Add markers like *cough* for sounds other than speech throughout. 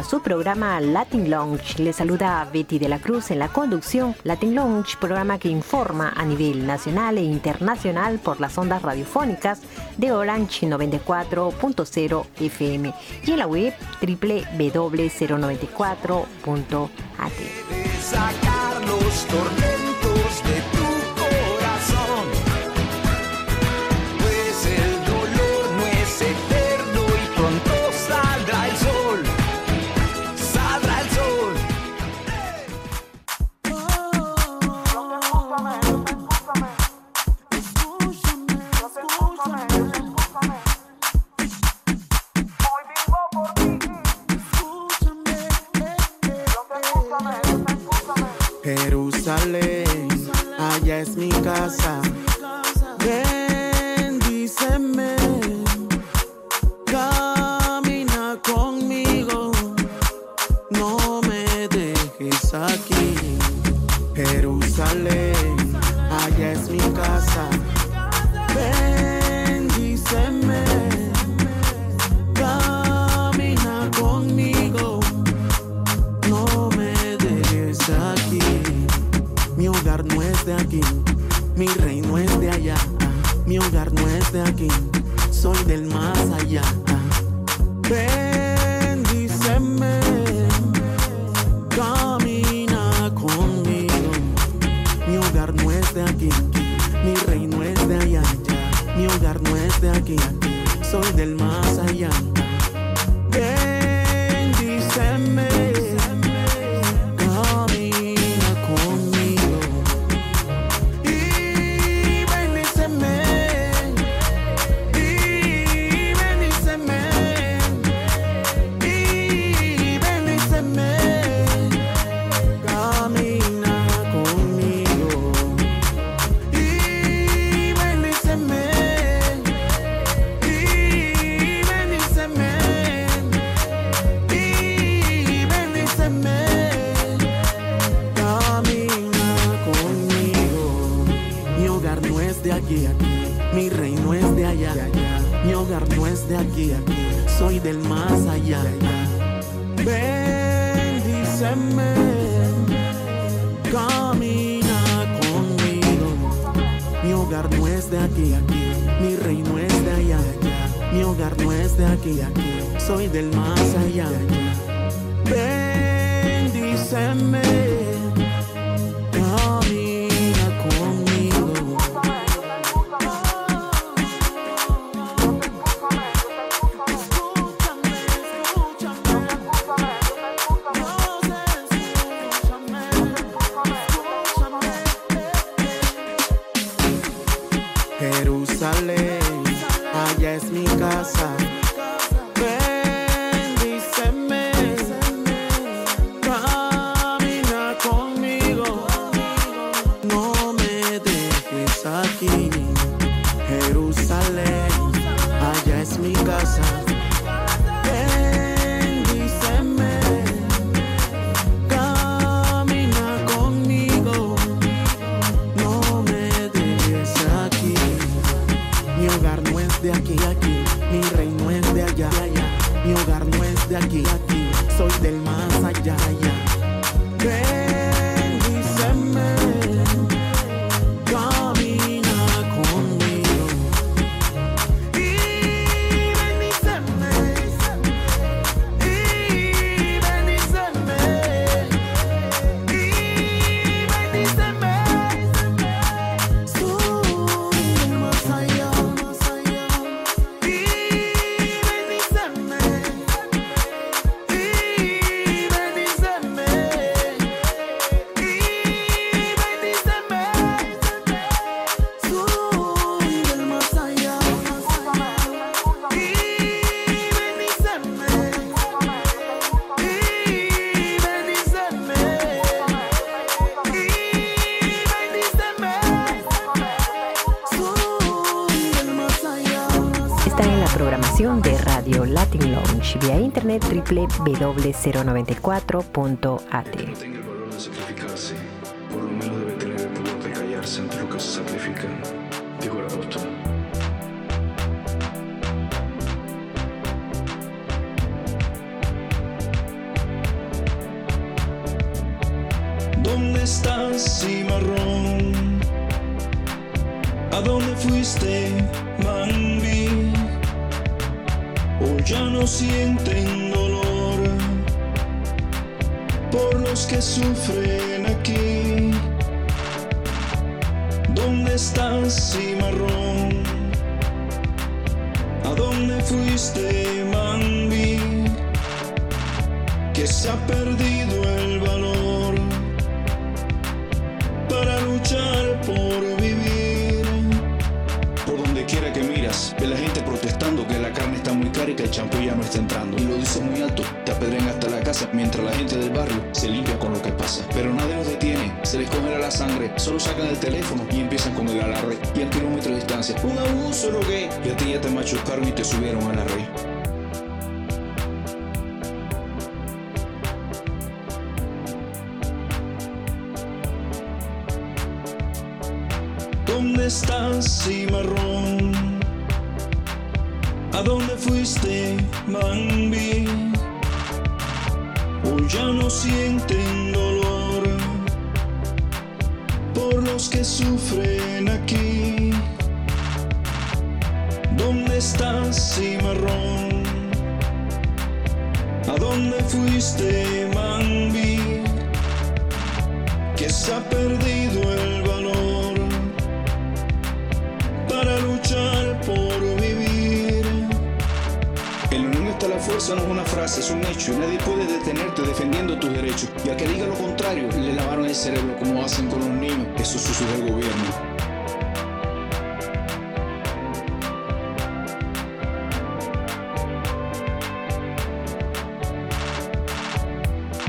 A su programa Latin Lounge. Le saluda Betty de la Cruz en la conducción. Latin Lounge, programa que informa a nivel nacional e internacional por las ondas radiofónicas de Orange 94.0 FM y en la web www.094.at. es aquí, aquí, soy del más allá. Bendíceme. de Radio Latin Lounge vía internet www.094.at. ya no sienten dolor por los que sufren aquí. ¿Dónde estás, cimarrón? ¿A dónde fuiste, Mambi? Que se ha perdido el fuerza no es una frase, es un hecho. Nadie puede detenerte defendiendo tus derechos. Y al que diga lo contrario, le lavaron el cerebro como hacen con los niños. Eso sucede el gobierno.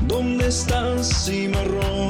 ¿Dónde estás, cimarrón?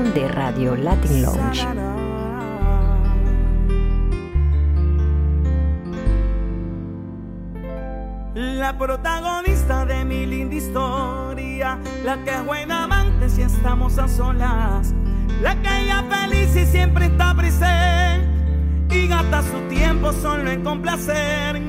De Radio Latin Lounge. La protagonista de mi linda historia, la que es buena amante si estamos a solas, la que ella feliz y siempre está presente y gasta su tiempo solo en complacerme.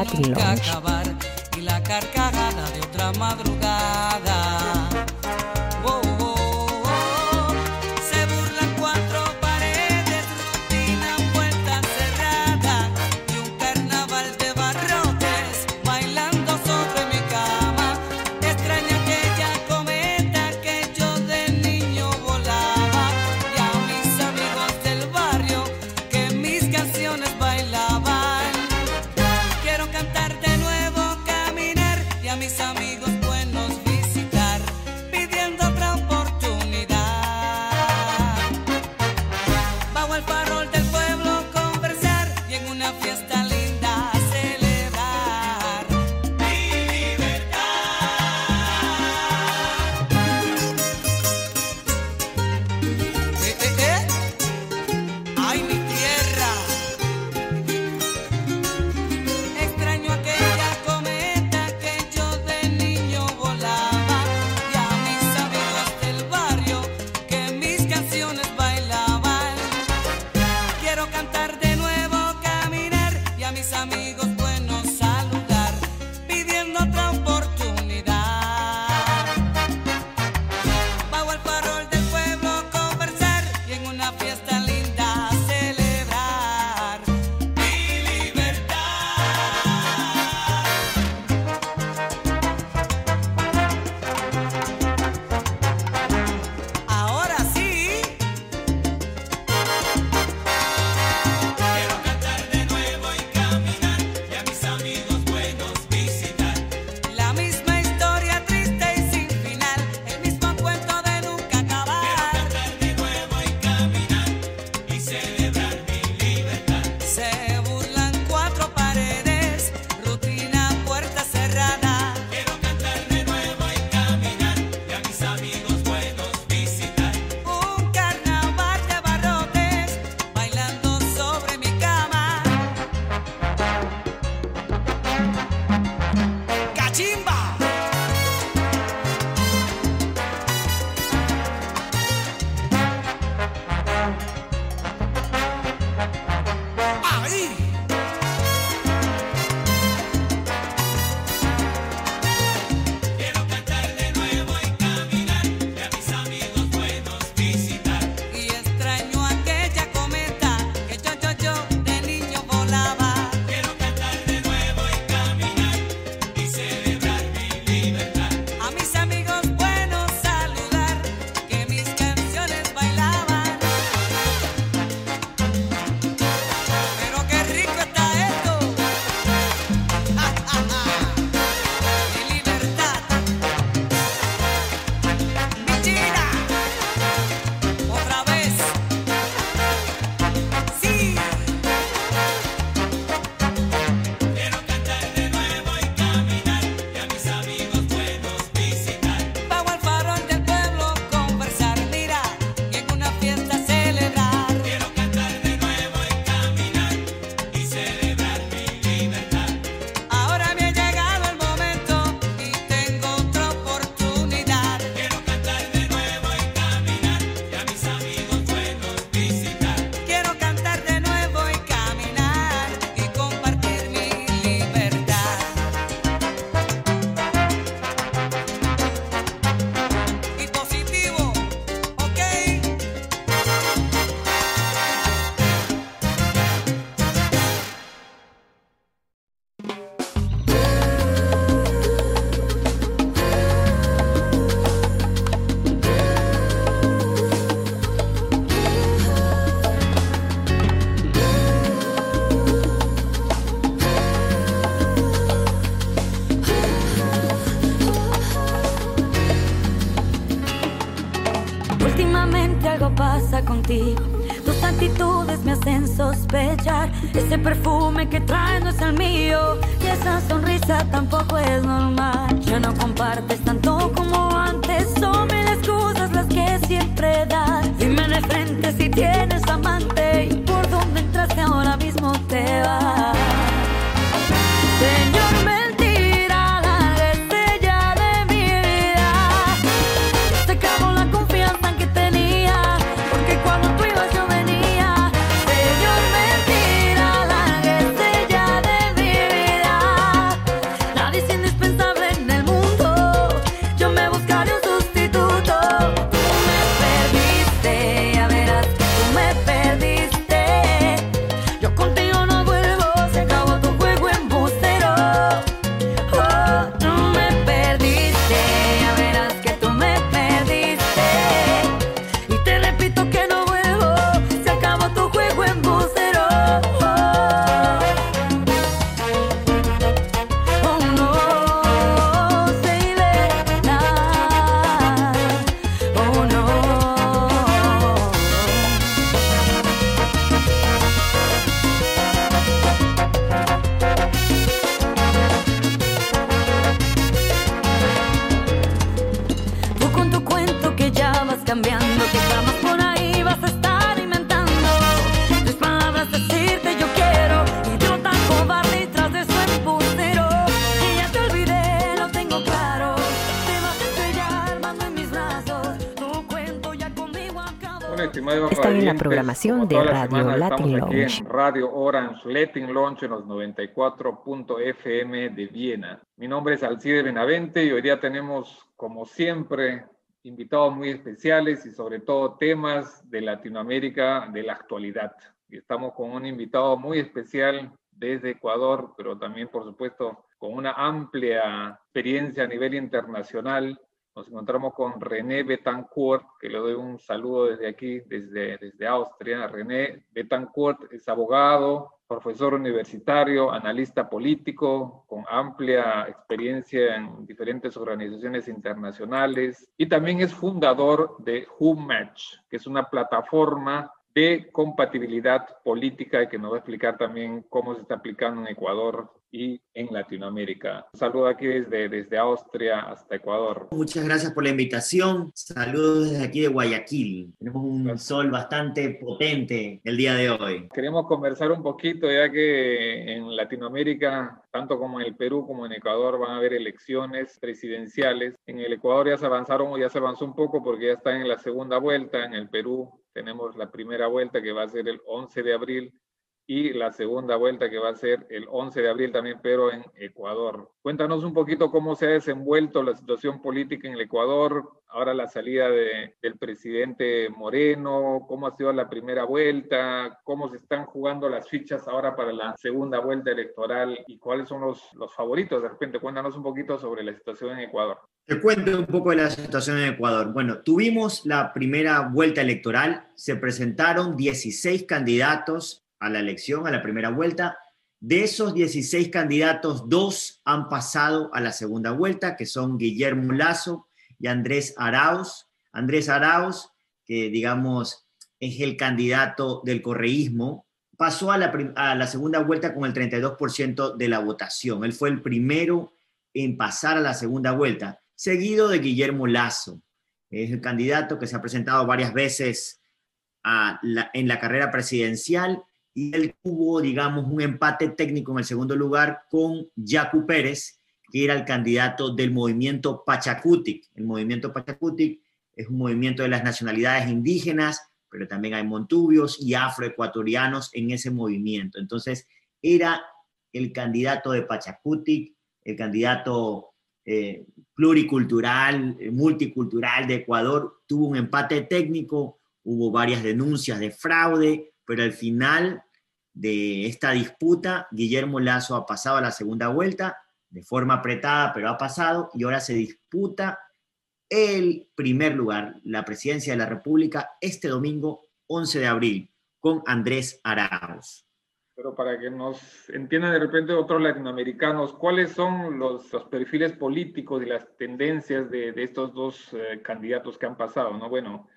Latin programación de Radio Latin Launch. Radio Orange Latin Launch en los 94.fm de Viena. Mi nombre es Alcide Benavente y hoy día tenemos, como siempre, invitados muy especiales y sobre todo temas de Latinoamérica de la actualidad. Y estamos con un invitado muy especial desde Ecuador, pero también, por supuesto, con una amplia experiencia a nivel internacional nos encontramos con René Betancourt, que le doy un saludo desde aquí, desde, Austria. René Betancourt es abogado, profesor universitario, analista político, con amplia experiencia en diferentes organizaciones internacionales y también es fundador de WhoMatch, que es una plataforma de compatibilidad política y que nos va a explicar también cómo se está aplicando en Ecuador y en Latinoamérica. Un saludo aquí desde, desde Austria hasta Ecuador. Muchas gracias por la invitación. Saludos desde aquí de Guayaquil. Tenemos un sol bastante potente el día de hoy. Queremos conversar un poquito ya que en Latinoamérica, tanto como en el Perú como en Ecuador, van a haber elecciones presidenciales. En el Ecuador ya se avanzaron o ya se avanzó un poco porque ya están en la segunda vuelta. En el Perú tenemos la primera vuelta que va a ser el 11 de abril y la segunda vuelta que va a ser el 11 de abril también, pero en Ecuador. Cuéntanos un poquito cómo se ha desenvuelto la situación política en el Ecuador, ahora la salida de, del presidente Moreno, cómo ha sido la primera vuelta, cómo se están jugando las fichas ahora para la segunda vuelta electoral y cuáles son los, los favoritos. De repente, cuéntanos un poquito sobre la situación en Ecuador. Te cuento un poco de la situación en Ecuador. Bueno, tuvimos la primera vuelta electoral, se presentaron 16 candidatos a la elección, a la primera vuelta. De esos 16 candidatos, dos han pasado a la segunda vuelta, que son Guillermo Lazo y Andrés Arauz. Andrés Arauz, que digamos es el candidato del correísmo, pasó a la, a la segunda vuelta con el 32% de la votación. Él fue el primero en pasar a la segunda vuelta, seguido de Guillermo Lazo. Es el candidato que se ha presentado varias veces a en la carrera presidencial y él tuvo, digamos, un empate técnico en el segundo lugar con Yacu Pérez, que era el candidato del movimiento Pachacutic. El movimiento Pachacutic es un movimiento de las nacionalidades indígenas, pero también hay montubios y afroecuatorianos en ese movimiento. Entonces, era el candidato de Pachacutic, el candidato eh, pluricultural, multicultural de Ecuador, tuvo un empate técnico, hubo varias denuncias de fraude, pero al final de esta disputa, Guillermo Lazo ha pasado a la segunda vuelta de forma apretada, pero ha pasado y ahora se disputa el primer lugar, la presidencia de la República, este domingo 11 de abril, con Andrés Arauz. Pero para que nos entiendan de repente otros latinoamericanos, ¿cuáles son los, perfiles políticos y las tendencias de, estos dos eh, candidatos que han pasado? ¿no? Bueno,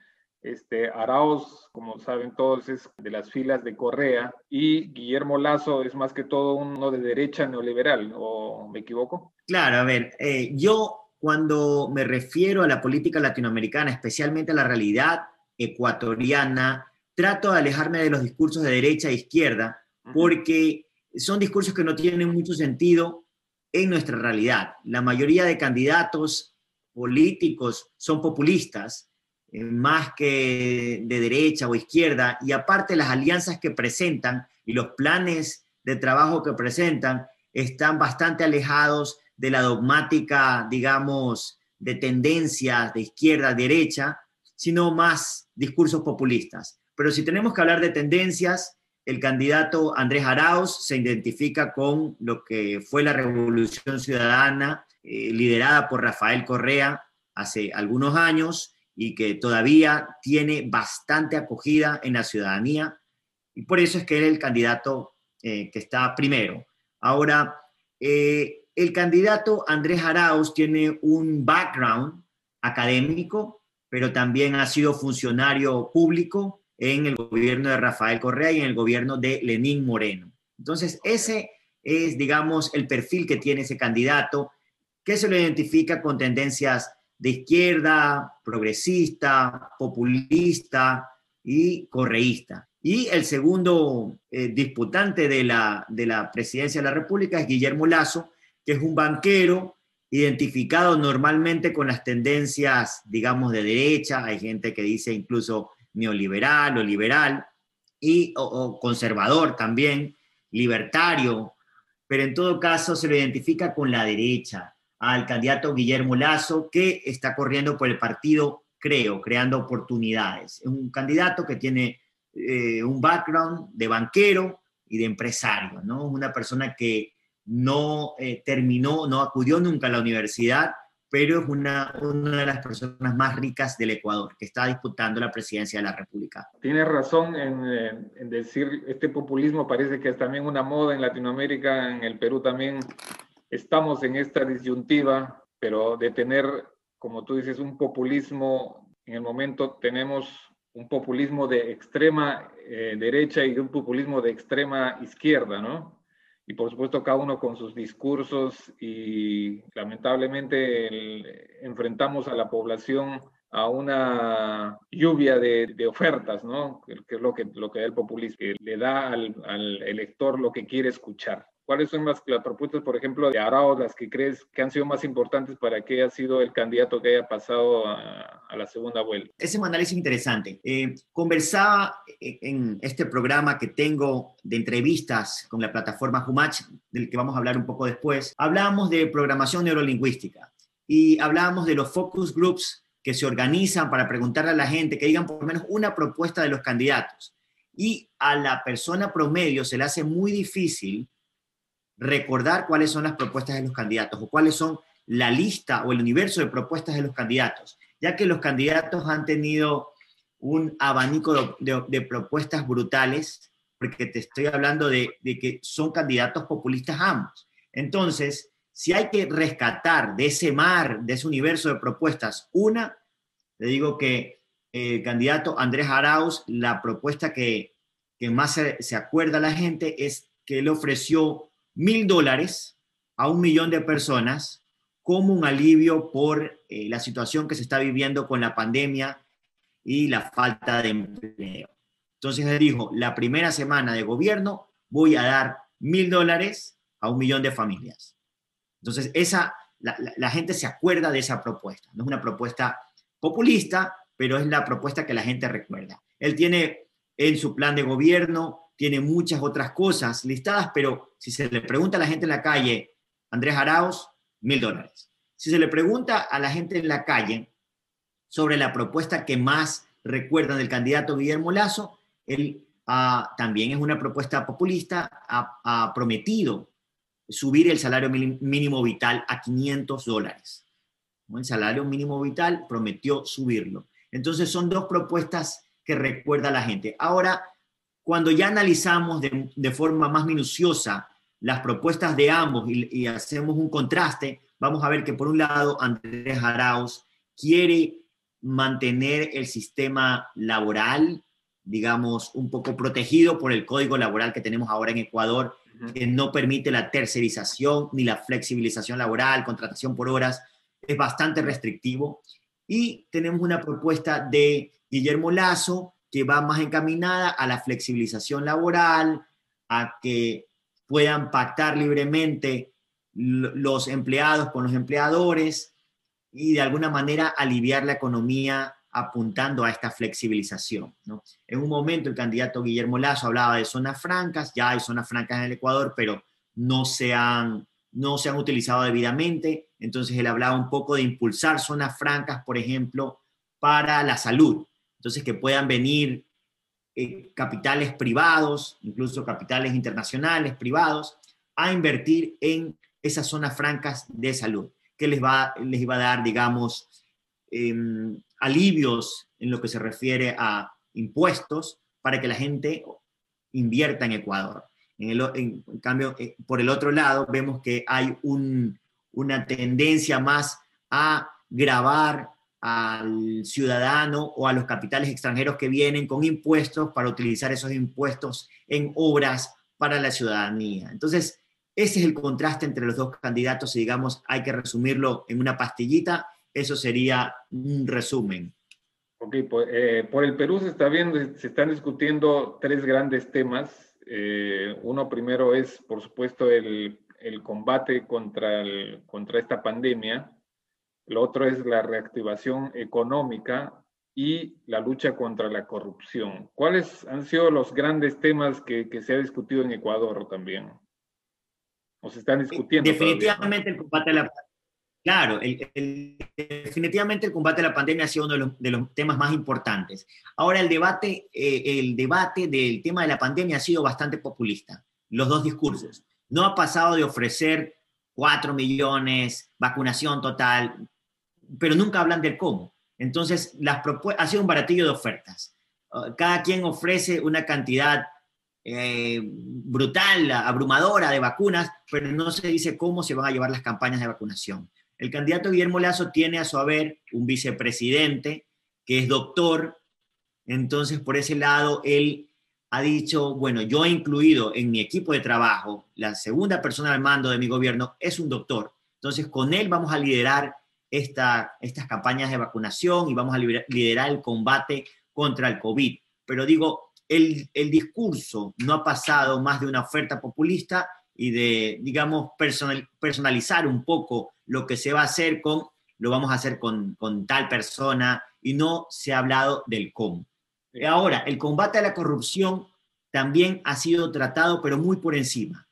Este, Arauz, como saben todos, es de las filas de Correa y Guillermo Lazo es más que todo uno de derecha neoliberal, ¿o me equivoco? Claro, a ver, eh, yo cuando me refiero a la política latinoamericana, especialmente a la realidad ecuatoriana, trato de alejarme de los discursos de derecha e izquierda, porque son discursos que no tienen mucho sentido en nuestra realidad. La mayoría de candidatos políticos son populistas eh, más que de derecha o izquierda, y aparte las alianzas que presentan y los planes de trabajo que presentan están bastante alejados de la dogmática, digamos, de tendencias de izquierda derecha, sino más discursos populistas. Pero si tenemos que hablar de tendencias, el candidato Andrés Arauz se identifica con lo que fue la revolución ciudadana eh, liderada por Rafael Correa hace algunos años y que todavía tiene bastante acogida en la ciudadanía y por eso es que él es el candidato eh, que está primero. Ahora, eh, el candidato Andrés Arauz tiene un background académico, pero también ha sido funcionario público en el gobierno de Rafael Correa y en el gobierno de Lenín Moreno. Entonces, ese es, digamos, el perfil que tiene ese candidato, que se lo identifica con tendencias de izquierda, progresista, populista y correísta. Y el segundo eh, disputante de la, de la presidencia de la República es Guillermo Lazo, que es un banquero identificado normalmente con las tendencias, digamos, de derecha. Hay gente que dice incluso neoliberal o liberal, y, o conservador también, libertario, pero en todo caso se lo identifica con la derecha al candidato Guillermo Lazo, que está corriendo por el partido Creo, creando oportunidades. Es un candidato que tiene eh, un background de banquero y de empresario, ¿no? Una persona que no eh, terminó, no acudió nunca a la universidad, pero es una, una de las personas más ricas del Ecuador, que está disputando la presidencia de la República. Tienes razón en, en decir, este populismo parece que es también una moda en Latinoamérica, en el Perú también estamos en esta disyuntiva, pero de tener, como tú dices, un populismo, en el momento tenemos un populismo de extrema eh, derecha y un populismo de extrema izquierda, ¿no? Y por supuesto cada uno con sus discursos y lamentablemente enfrentamos a la población a una lluvia de, ofertas, ¿no? Que, es lo que, lo que da el populismo, que le da al, al elector lo que quiere escuchar. ¿Cuáles son las, propuestas, por ejemplo, de Arao, las que crees que han sido más importantes para que haya sido el candidato que haya pasado a, la segunda vuelta? Ese es un análisis interesante. Eh, conversaba en este programa que tengo de entrevistas con la plataforma Humach, del que vamos a hablar un poco después. Hablábamos de programación neurolingüística y hablábamos de los focus groups que se organizan para preguntarle a la gente que digan por lo menos una propuesta de los candidatos. Y a la persona promedio se le hace muy difícil recordar cuáles son las propuestas de los candidatos o cuáles son la lista o el universo de propuestas de los candidatos, ya que los candidatos han tenido un abanico de, propuestas brutales, porque te estoy hablando de, que son candidatos populistas ambos. Entonces, si hay que rescatar de ese mar, de ese universo de propuestas, una, le digo que el candidato Andrés Arauz, la propuesta que, que más se, se acuerda a la gente es que él ofreció mil dólares a un millón de personas como un alivio por eh, la situación que se está viviendo con la pandemia y la falta de empleo. Entonces él dijo, la primera semana de gobierno voy a dar mil dólares a un millón de familias. Entonces esa, la, la gente se acuerda de esa propuesta. No es una propuesta populista, pero es la propuesta que la gente recuerda. Él tiene en su plan de gobierno tiene muchas otras cosas listadas, pero si se le pregunta a la gente en la calle, Andrés Arauz, mil dólares. Si se le pregunta a la gente en la calle sobre la propuesta que más recuerdan del candidato Guillermo Lazo, él ah, también es una propuesta populista, ha, prometido subir el salario mínimo vital a 500 dólares. El salario mínimo vital prometió subirlo. Entonces son dos propuestas que recuerda la gente. Ahora, cuando ya analizamos de, forma más minuciosa las propuestas de ambos y, hacemos un contraste, vamos a ver que por un lado Andrés Arauz quiere mantener el sistema laboral, digamos, un poco protegido por el código laboral que tenemos ahora en Ecuador, que no permite la tercerización ni la flexibilización laboral, contratación por horas, es bastante restrictivo. Y tenemos una propuesta de Guillermo Lazo que va más encaminada a la flexibilización laboral, a que puedan pactar libremente los empleados con los empleadores y de alguna manera aliviar la economía apuntando a esta flexibilización. En un momento el candidato Guillermo Lazo hablaba de zonas francas, ya hay zonas francas en el Ecuador, pero no se han, no se han utilizado debidamente, entonces él hablaba un poco de impulsar zonas francas, por ejemplo, para la salud, entonces que puedan venir eh, capitales privados, incluso capitales internacionales privados, a invertir en esas zonas francas de salud, que les va, les iba a dar, digamos, em, alivios en lo que se refiere a impuestos para que la gente invierta en Ecuador. En, cambio, eh, por el otro lado, vemos que hay una tendencia más a grabar al ciudadano o a los capitales extranjeros que vienen con impuestos para utilizar esos impuestos en obras para la ciudadanía. Entonces, ese es el contraste entre los dos candidatos y digamos, hay que resumirlo en una pastillita, eso sería un resumen. Ok, pues, eh, por el Perú se, está viendo, se están discutiendo tres grandes temas. Eh, uno primero es, por supuesto, el, el combate contra, el, contra esta pandemia. Lo otro es la reactivación económica y la lucha contra la corrupción. ¿Cuáles han sido los grandes temas que, que se ha discutido en Ecuador también? ¿O se están discutiendo? Definitivamente el combate a la Claro, definitivamente el combate a la pandemia ha sido uno de los, temas más importantes. Ahora el debate, eh, el debate del tema de la pandemia ha sido bastante populista, los dos discursos. No ha pasado de ofrecer 4 millones, vacunación total, pero nunca hablan del cómo. Entonces, las ha sido un baratillo de ofertas. Uh, cada quien ofrece una cantidad eh, brutal, abrumadora de vacunas, pero no se dice cómo se van a llevar las campañas de vacunación. El candidato Guillermo Lazo tiene a su haber un vicepresidente que es doctor, entonces por ese lado él ha dicho, bueno, yo he incluido en mi equipo de trabajo, la segunda persona al mando de mi gobierno es un doctor, entonces con él vamos a liderar esta, estas campañas de vacunación y vamos a liderar el combate contra el COVID. Pero digo, el, el discurso no ha pasado más de una oferta populista y de, digamos, personal, personalizar un poco lo que se va a hacer con, lo vamos a hacer con, con tal persona y no se ha hablado del cómo. Ahora, el combate a la corrupción también ha sido tratado, pero muy por encima.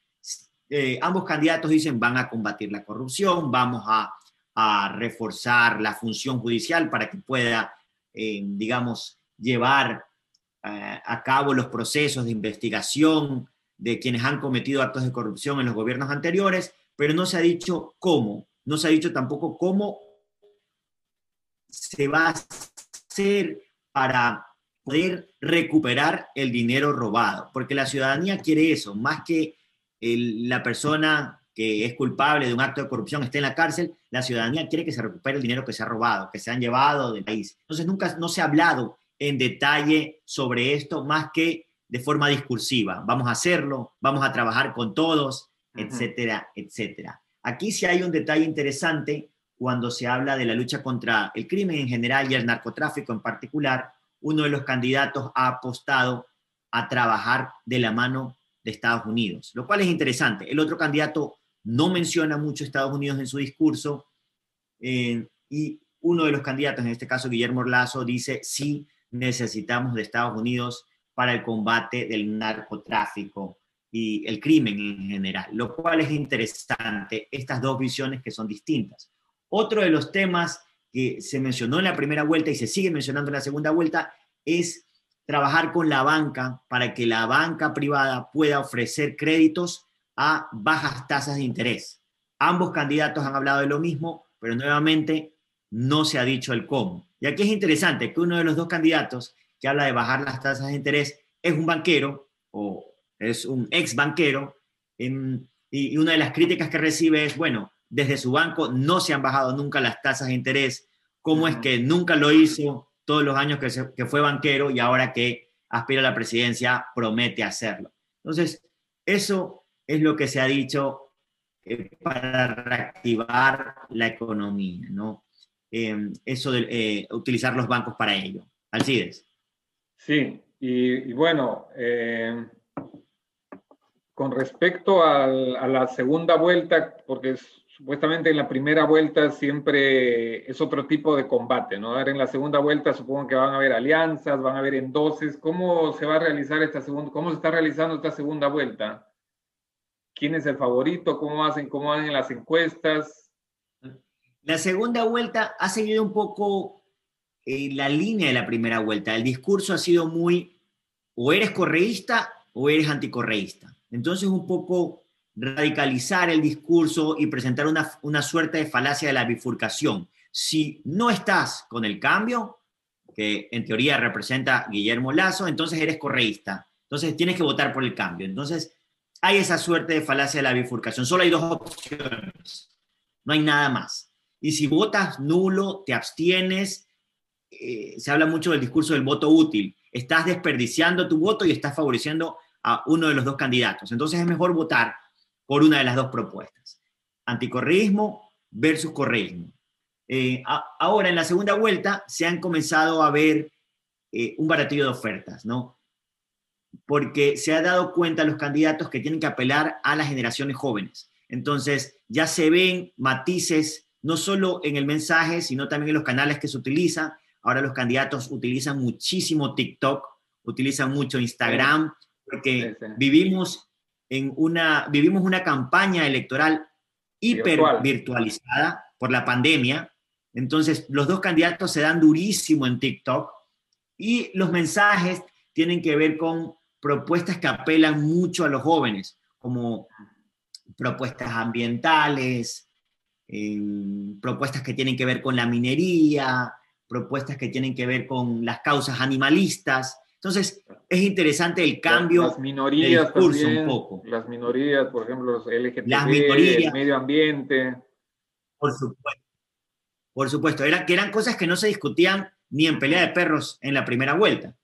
Eh, ambos candidatos dicen van a combatir la corrupción, vamos a a reforzar la función judicial para que pueda, eh, digamos, llevar eh, a cabo los procesos de investigación de quienes han cometido actos de corrupción en los gobiernos anteriores, pero no se ha dicho cómo, no se ha dicho tampoco cómo se va a hacer para poder recuperar el dinero robado, porque la ciudadanía quiere eso, más que la persona que es culpable de un acto de corrupción esté en la cárcel, la ciudadanía quiere que se recupere el dinero que se ha robado, que se han llevado del país. Entonces nunca no se ha hablado en detalle sobre esto más que de forma discursiva. Vamos a hacerlo, vamos a trabajar con todos, etcétera, etcétera. Aquí sí hay un detalle interesante cuando se habla de la lucha contra el crimen en general y el narcotráfico en particular. Uno de los candidatos ha apostado a trabajar de la mano de Estados Unidos, lo cual es interesante. El otro candidato no menciona mucho Estados Unidos en su discurso eh, y uno de los candidatos, en este caso Guillermo Lazo, dice sí necesitamos de Estados Unidos para el combate del narcotráfico y el crimen en general, lo cual es interesante, estas dos visiones que son distintas. Otro de los temas que se mencionó en la primera vuelta y se sigue mencionando en la segunda vuelta es trabajar con la banca para que la banca privada pueda ofrecer créditos a bajas tasas de interés. Ambos candidatos han hablado de lo mismo, pero nuevamente no se ha dicho el cómo. Y aquí es interesante que uno de los dos candidatos que habla de bajar las tasas de interés es un banquero o es un ex banquero y una de las críticas que recibe es, bueno, desde su banco no se han bajado nunca las tasas de interés cómo es que nunca lo hizo todos los años que, que fue banquero y ahora que aspira a la presidencia promete hacerlo. Entonces, eso es lo que se ha dicho eh, para reactivar la economía, ¿no? Em, eso de eh, utilizar los bancos para ello. Alcides. Sí, y, bueno, em, con respecto a la segunda vuelta, porque supuestamente en la primera vuelta siempre es otro tipo de combate, ¿no? Ahora en la segunda vuelta supongo que van a haber alianzas, van a haber endoses. ¿Cómo se va a realizar esta segunda, cómo se está realizando esta segunda vuelta? ¿Quién es el favorito? ¿Cómo hacen, cómo hacen las encuestas? La segunda vuelta ha seguido un poco eh, la línea de la primera vuelta. El discurso ha sido muy, o eres correísta o eres anticorreísta. Entonces un poco radicalizar el discurso y presentar una, una suerte de falacia de la bifurcación. Si no estás con el cambio, que en teoría representa Guillermo Lazo, entonces eres correísta. Entonces tienes que votar por el cambio. Entonces hay esa suerte de falacia de la bifurcación. Solo hay dos opciones. No hay nada más. Y si votas nulo, te abstienes, eh, se habla mucho del discurso del voto útil. Estás desperdiciando tu voto y estás favoreciendo a uno de los dos candidatos. Entonces es mejor votar por una de las dos propuestas. Anticorreísmo versus correísmo. Eh, ahora, en la segunda vuelta, se han comenzado a ver eh, un baratillo de ofertas, ¿no? Porque se ha dado cuenta los candidatos que tienen que apelar a las generaciones jóvenes. Entonces, ya se ven matices, no solo en el mensaje, sino también en los canales que se utilizan. Ahora los candidatos utilizan muchísimo TikTok, utilizan mucho Instagram, porque vivimos en una, vivimos una campaña electoral hiper virtualizada por la pandemia. Entonces, los dos candidatos se dan durísimo en TikTok y los mensajes tienen que ver con propuestas que apelan mucho a los jóvenes, como propuestas ambientales, em, propuestas que tienen que ver con la minería, propuestas que tienen que ver con las causas animalistas. Entonces, es interesante el cambio las minorías un poco. Las minorías, por ejemplo, los LGTB, el medio ambiente. Por supuesto. Por supuesto, era, que eran cosas que no se discutían ni en pelea de perros en la primera vuelta.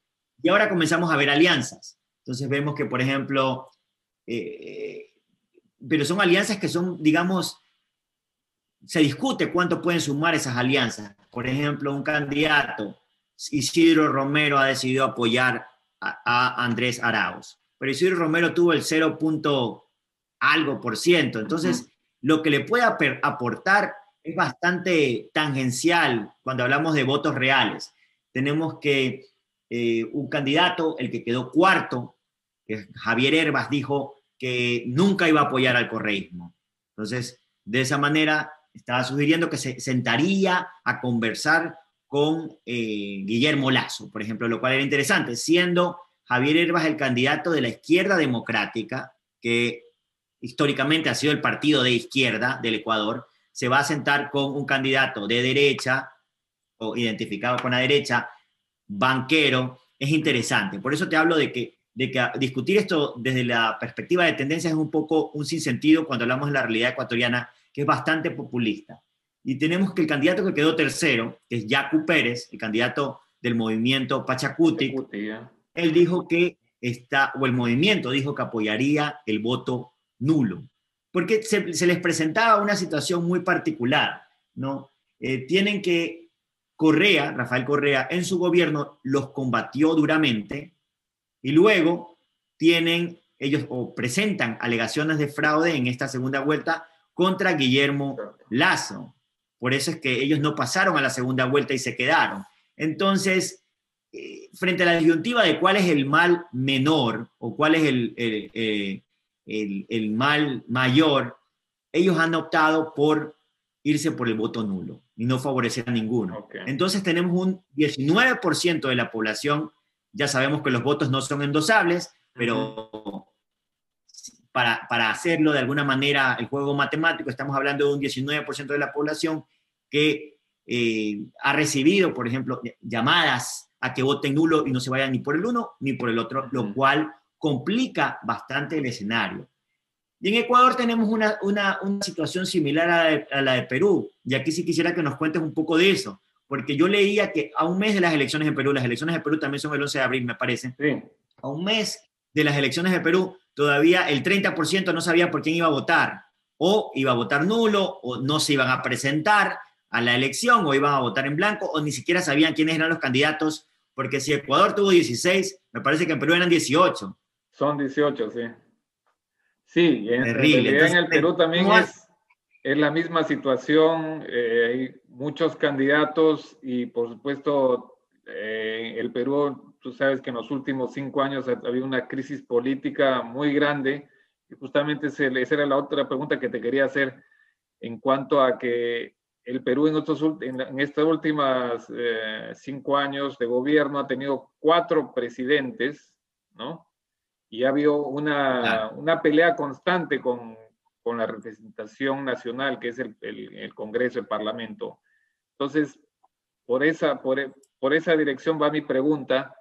Y ahora comenzamos a ver alianzas. Entonces vemos que, por ejemplo, eh, pero son alianzas que son, digamos, se discute cuánto pueden sumar esas alianzas. Por ejemplo, un candidato Isidro Romero ha decidido apoyar a, Andrés Arauz. Pero Isidro Romero tuvo el 0. algo por ciento. Entonces, lo que le puede aportar es bastante tangencial cuando hablamos de votos reales. Tenemos que eh, un candidato, el que quedó cuarto, Javier Herbas, dijo que nunca iba a apoyar al correísmo. Entonces, de esa manera, estaba sugiriendo que se sentaría a conversar con eh, Guillermo Lazo, por ejemplo, lo cual era interesante, siendo Javier Herbas el candidato de la izquierda democrática, que históricamente ha sido el partido de izquierda del Ecuador, se va a sentar con un candidato de derecha o identificado con la derecha, banquero, es interesante. Por eso te hablo de que, de que discutir esto desde la perspectiva de tendencias es un poco un sinsentido cuando hablamos de la realidad ecuatoriana, que es bastante populista. Y tenemos que el candidato que quedó tercero, que es Yacu Pérez, el candidato del movimiento Pachacuti, él dijo que está, o el movimiento dijo que apoyaría el voto nulo, porque se, les presentaba una situación muy particular, ¿no? Eh, tienen que Correa, Rafael Correa, en su gobierno los combatió duramente y luego tienen, ellos o presentan alegaciones de fraude en esta segunda vuelta contra Guillermo Lazo. Por eso es que ellos no pasaron a la segunda vuelta y se quedaron. Entonces, eh, frente a la disyuntiva de cuál es el mal menor o cuál es el, el, eh, mal mayor, ellos han optado por irse por el voto nulo y no favorecer a ninguno. Entonces tenemos un 19% de la población, ya sabemos que los votos no son endosables, pero para, hacerlo de alguna manera el juego matemático, estamos hablando de un 19% de la población que eh, ha recibido, por ejemplo, llamadas a que voten nulo y no se vayan ni por el uno ni por el otro, lo cual complica bastante el escenario. Y en Ecuador tenemos una, situación similar a, la de Perú, y aquí sí quisiera que nos cuentes un poco de eso. Porque yo leía que a un mes de las elecciones en Perú, las elecciones de Perú también son el 11 de abril, me parece, Sí, a un mes de las elecciones de Perú, todavía el 30% no sabía por quién iba a votar, o iba a votar nulo, o no se iban a presentar a la elección, o iban a votar en blanco, o ni siquiera sabían quiénes eran los candidatos, porque si Ecuador tuvo 16, me parece que en Perú eran 18. son 18, sí. Sí, en, en Terrible. en el Perú también ¿cómo es, es la misma situación. eh, muchos candidatos y por supuesto eh, el Perú, tú sabes que en los últimos cinco años ha habido una crisis política muy grande y justamente esa era la otra pregunta que te quería hacer en cuanto a que el Perú en estos, en, en estas últimas eh, cinco años de gobierno ha tenido cuatro presidentes, ¿no? Y ha habido una, una pelea constante con, con la representación nacional, que es el, el- el Congreso, el Parlamento. Entonces, por esa, por, por esa dirección va mi pregunta.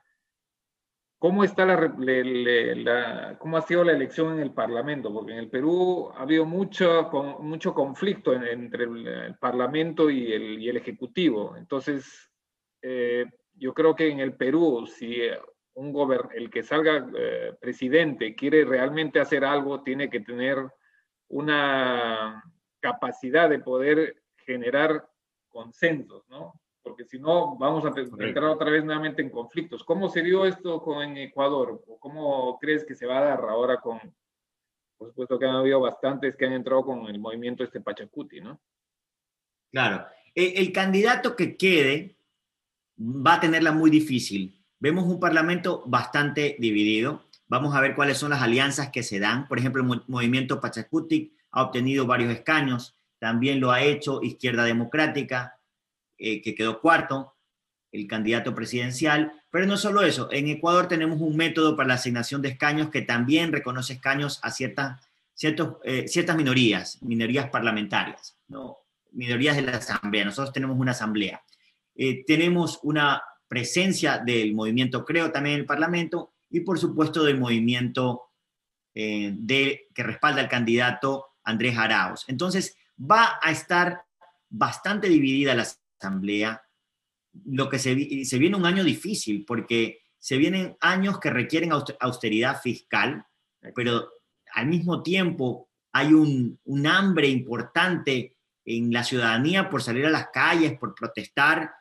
¿Cómo, está la, la- ¿Cómo ha sido la elección en el Parlamento? Porque en el Perú ha habido mucho, con, mucho conflicto en- entre el, el Parlamento y el, y el Ejecutivo. Entonces, eh, yo creo que en el Perú, si eh, un gober- el que salga eh, presidente quiere realmente hacer algo, tiene que tener una capacidad de poder generar consensos, ¿no? Porque si no, vamos a entrar otra vez nuevamente en conflictos. ¿Cómo se dio esto con en Ecuador? ¿O ¿Cómo crees que se va a dar ahora con, por supuesto que han habido bastantes que han entrado con el movimiento este Pachacuti, ¿no? Claro. El, el candidato que quede va a tenerla muy difícil. Vemos un parlamento bastante dividido. Vamos a ver cuáles son las alianzas que se dan. Por ejemplo, el mo- movimiento Pachacutic ha obtenido varios escaños. También lo ha hecho Izquierda Democrática, eh, que quedó cuarto, el candidato presidencial. Pero no solo eso. En Ecuador tenemos un método para la asignación de escaños que también reconoce escaños a ciertas, ciertos, eh, ciertas minorías, minorías parlamentarias. ¿no? minorías de la asamblea. Nosotros tenemos una asamblea. Eh, tenemos una presencia del movimiento Creo también en el Parlamento y por supuesto del movimiento de, que respalda al candidato Andrés Arauz. Entonces va a estar bastante dividida la asamblea, lo que se, vi- se viene un año difícil porque se vienen años que requieren auster- austeridad fiscal, pero al mismo tiempo hay un, un hambre importante en la ciudadanía por salir a las calles, por protestar,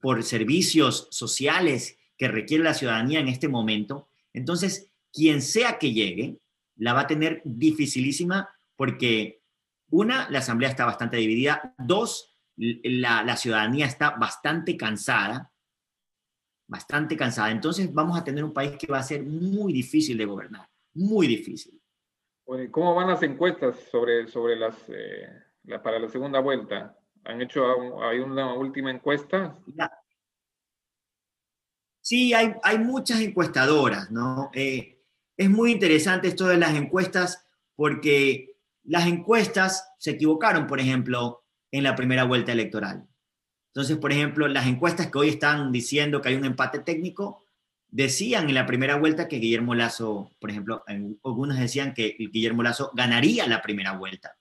por servicios sociales que requiere la ciudadanía en este momento. Entonces, quien sea que llegue, la va a tener dificilísima porque, una, la asamblea está bastante dividida, dos, la, la ciudadanía está bastante cansada, bastante cansada. Entonces, vamos a tener un país que va a ser muy difícil de gobernar, muy difícil. Bueno, ¿y ¿Cómo van las encuestas sobre, sobre las, eh, la- para la segunda vuelta? ¿Han hecho hay una última encuesta? Sí, hay, hay muchas encuestadoras, ¿no? Eh, es muy interesante esto de las encuestas porque las encuestas se equivocaron, por ejemplo, en la primera vuelta electoral. Entonces, por ejemplo, las encuestas que hoy están diciendo que hay un empate técnico, decían en la primera vuelta que Guillermo Lazo, por ejemplo, algunos decían que Guillermo Lazo ganaría la primera vuelta.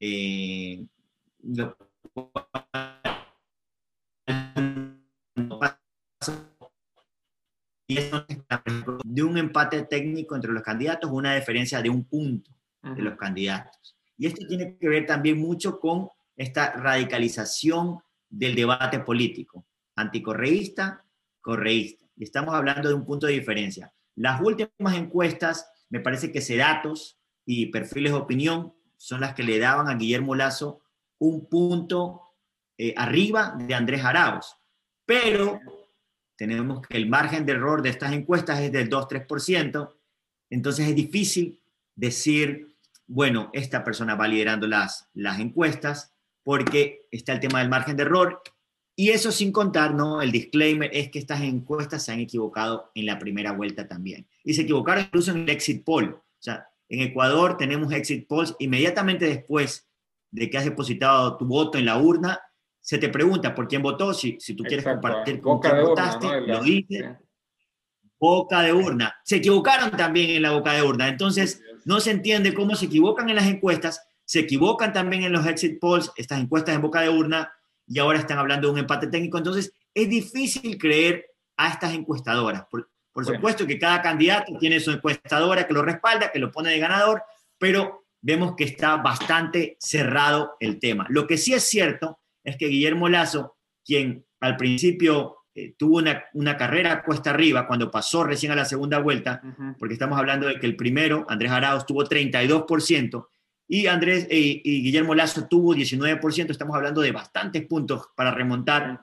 Eh, de un empate técnico entre los candidatos, una diferencia de un punto de los candidatos. Y esto tiene que ver también mucho con esta radicalización del debate político, anticorreísta, correísta. Y estamos hablando de un punto de diferencia. Las últimas encuestas, me parece que Sedatos y perfiles de opinión son las que le daban a Guillermo Lazo un punto eh, arriba de Andrés Arauz. Pero tenemos que el margen de error de estas encuestas es del 2-3%, entonces es difícil decir, bueno, esta persona va liderando las, las encuestas porque está el tema del margen de error y eso sin contar, ¿no? El disclaimer es que estas encuestas se han equivocado en la primera vuelta también. Y se equivocaron incluso en el exit poll. O sea, en Ecuador tenemos exit polls inmediatamente después de que has depositado tu voto en la urna, se te pregunta por quién votó, si, si tú quieres Exacto, compartir con boca quién urna, votaste, lo dice, boca de urna. Se equivocaron también en la boca de urna. Entonces, no se entiende cómo se equivocan en las encuestas, se equivocan también en los exit polls, estas encuestas en boca de urna, y ahora están hablando de un empate técnico. Entonces, es difícil creer a estas encuestadoras. Por, supuesto que cada candidato tiene su encuestadora que lo respalda, que lo pone de ganador, pero vemos que está bastante cerrado el tema. Lo que sí es cierto es que Guillermo Lazo, quien al principio eh, tuvo una, carrera cuesta arriba cuando pasó recién a la segunda vuelta, porque estamos hablando de que el primero, Andrés Arauz, tuvo 32%, y Andrés eh, y Guillermo Lazo tuvo 19%, estamos hablando de bastantes puntos para remontar.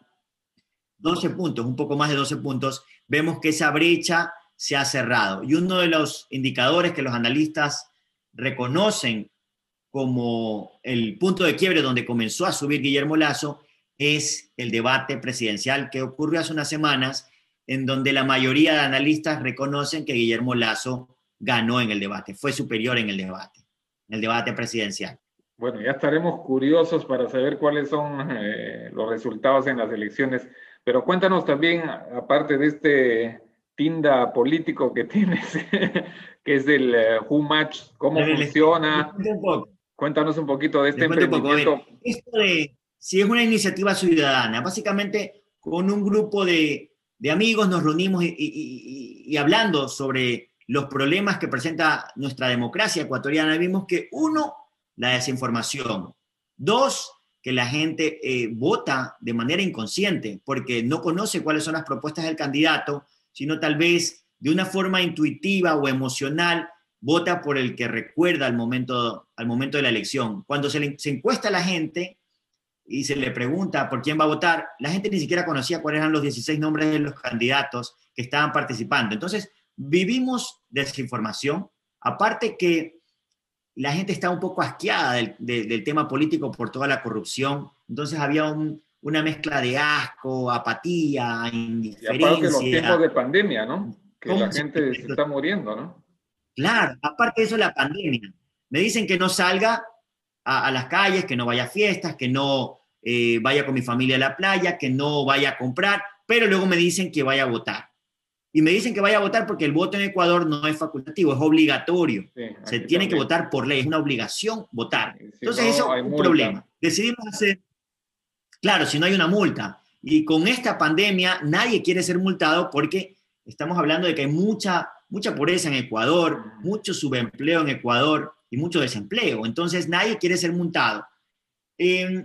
12 puntos, un poco más de 12 puntos, vemos que esa brecha se ha cerrado. Y uno de los indicadores que los analistas reconocen como el punto de quiebre donde comenzó a subir Guillermo Lazo es el debate presidencial que ocurrió hace unas semanas, en donde la mayoría de analistas reconocen que Guillermo Lazo ganó en el debate, fue superior en el debate el debate presidencial. Bueno, ya estaremos curiosos para saber cuáles son eh, los resultados en las elecciones, pero cuéntanos también, aparte de este tinda político que *laughs* tienes, que es el uh, Who Match, cómo funciona. Cuéntanos un poquito de este emprendimiento. Esto de, si es una iniciativa ciudadana, básicamente con un grupo de, amigos nos reunimos y, hablando sobre los problemas que presenta nuestra democracia ecuatoriana, vimos que uno, la desinformación, dos, que la gente eh, vota de manera inconsciente porque no conoce cuáles son las propuestas del candidato, sino tal vez de una forma intuitiva o emocional vota por el que recuerda al momento, al momento de la elección. Cuando se, se encuesta a la gente y se le pregunta por quién va a votar, la gente ni siquiera conocía cuáles eran los 16 nombres de los candidatos que estaban participando. Entonces, vivimos desinformación, aparte que la gente está un poco asqueada del, tema político por toda la corrupción, entonces había una mezcla de asco, apatía, indiferencia. Y aparte los tiempos de pandemia, ¿no? Que la gente se está muriendo, ¿no? Claro, aparte de eso la pandemia. Me dicen que no salga a, las calles, que no vaya a fiestas, que no eh, vaya con mi familia a la playa, que no vaya a comprar, pero luego me dicen que vaya a votar y me dicen que vaya a votar porque el voto en Ecuador no es facultativo, es obligatorio. Se tiene que votar por ley, es una obligación votar. Entonces eso es un problema. Decidimos hacer, claro, si no hay una multa. Y con esta pandemia nadie quiere ser multado porque estamos hablando de que hay mucha, mucha pobreza en Ecuador, mucho subempleo en Ecuador y mucho desempleo. Entonces nadie quiere ser multado. Em,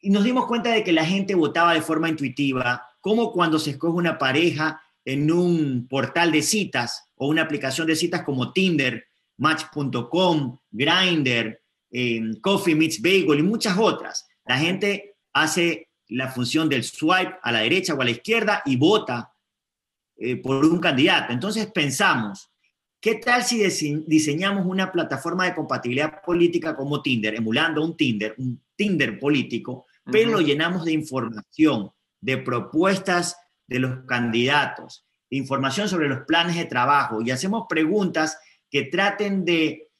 y nos dimos cuenta de que la gente votaba de forma intuitiva, como cuando se escoge una pareja en un portal de citas o una aplicación de citas como Tinder, Match.com, Grindr, eh, Coffee Meets Bagel y muchas otras. La gente hace la función del swipe a la derecha o a la izquierda y vota eh, por un candidato. Entonces pensamos, ¿qué tal si diseñamos una plataforma de compatibilidad política como Tinder, emulando un Tinder, un Tinder político, pero lo llenamos de información, de propuestas de los candidatos, información sobre los planes de trabajo y hacemos preguntas que traten de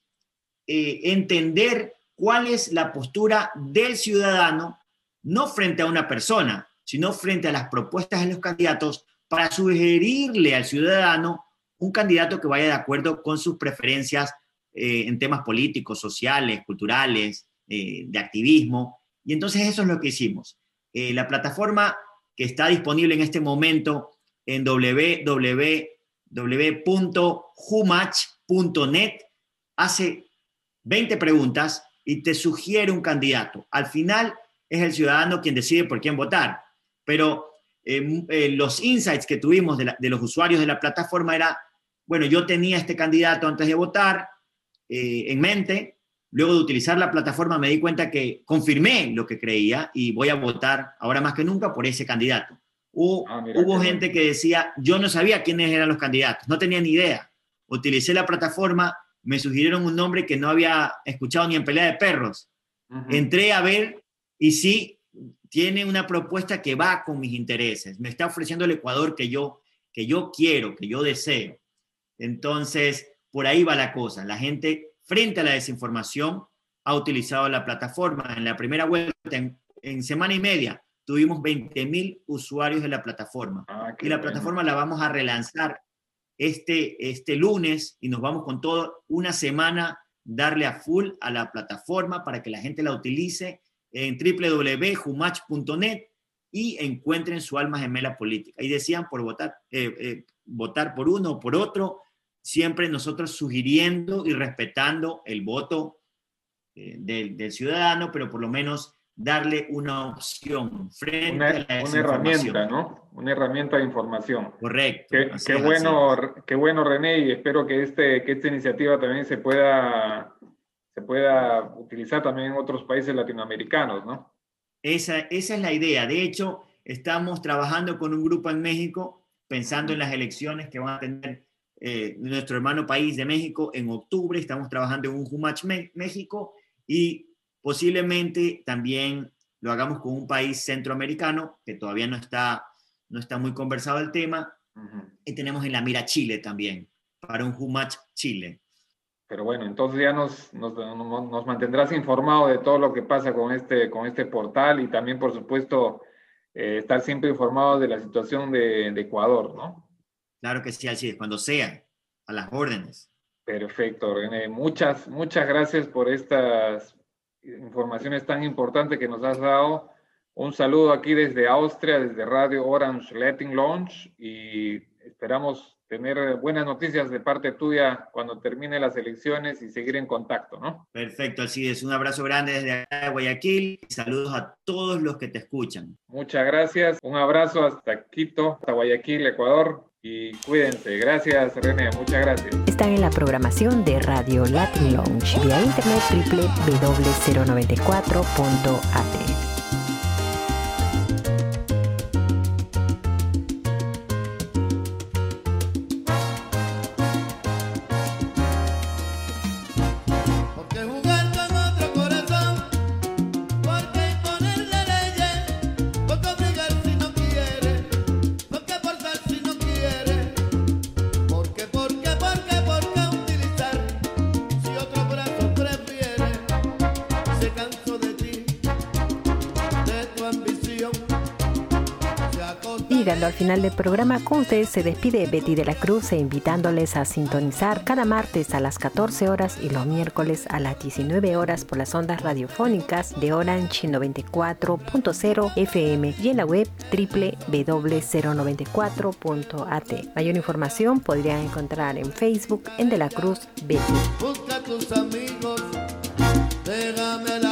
eh, entender cuál es la postura del ciudadano, no frente a una persona, sino frente a las propuestas de los candidatos para sugerirle al ciudadano un candidato que vaya de acuerdo con sus preferencias eh, en temas políticos, sociales, culturales, eh, de activismo. Y entonces eso es lo que hicimos. la plataforma que está disponible en este momento en www.humatch.net. Hace 20 preguntas y te sugiere un candidato. Al final es el ciudadano quien decide por quién votar, pero eh, eh, los insights que tuvimos de, los usuarios de la plataforma era, bueno, yo tenía este candidato antes de votar eh, en mente, Luego de utilizar la plataforma me di cuenta que confirmé lo que creía y voy a votar ahora más que nunca por ese candidato. Ah, hubo, gente que decía, yo no sabía quiénes eran los candidatos, no tenía ni idea. Utilicé la plataforma, me sugirieron un nombre que no había escuchado ni en pelea de perros. Entré a ver y sí, tiene una propuesta que va con mis intereses. Me está ofreciendo el Ecuador que yo, que yo quiero, que yo deseo. Entonces, por ahí va la cosa. La gente frente a la desinformación, ha utilizado la plataforma. En la primera vuelta, en, semana y media, tuvimos 20.000 usuarios de la plataforma. Ah, y la plataforma la vamos a relanzar este, este lunes y nos vamos con todo una semana darle a full a la plataforma para que la gente la utilice en www.humach.net y encuentren su alma gemela política. Y decían por votar, eh, eh, votar por uno o por otro, siempre nosotros sugiriendo y respetando el voto eh, del, ciudadano, pero por lo menos darle una opción frente una, a la Una herramienta, ¿no? Una herramienta de información. Correcto. Qué, bueno, qué bueno, René, y espero que, este, que esta iniciativa también se pueda, se pueda utilizar también en otros países latinoamericanos, ¿no? Esa, esa es la idea. De hecho, estamos trabajando con un grupo en México, pensando en las elecciones que van a tener eh, nuestro hermano país de México en octubre. Estamos trabajando en un Humach México y posiblemente también lo hagamos con un país centroamericano que todavía no está, no está muy conversado el tema. Y tenemos en la mira Chile también, para un Humach Chile. Pero bueno, entonces ya nos, nos, nos, mantendrás informado de todo lo que pasa con este, con este portal y también, por supuesto, eh, estar siempre informado de la situación de, de Ecuador, ¿no? Claro que sí, así es, cuando sea, a las órdenes. Perfecto, René. Muchas, muchas gracias por estas informaciones tan importantes que nos has dado. Un saludo aquí desde Austria, desde Radio Orange Latin Launch y esperamos tener buenas noticias de parte tuya cuando termine las elecciones y seguir en contacto, ¿no? Perfecto, así es. Un abrazo grande desde Guayaquil y saludos a todos los que te escuchan. Muchas gracias. Un abrazo hasta Quito, hasta Guayaquil, Ecuador y cuídense. Gracias, René. Muchas gracias. Están en la programación de Radio Latin Lounge vía internet www.094.at. final del programa, con ustedes se despide Betty de la Cruz e invitándoles a sintonizar cada martes a las 14 horas y los miércoles a las 19 horas por las ondas radiofónicas de Orange 94.0 FM y en la web www.094.at. Mayor información podrían encontrar en Facebook en De la Cruz Betty. Busca tus amigos, déjame la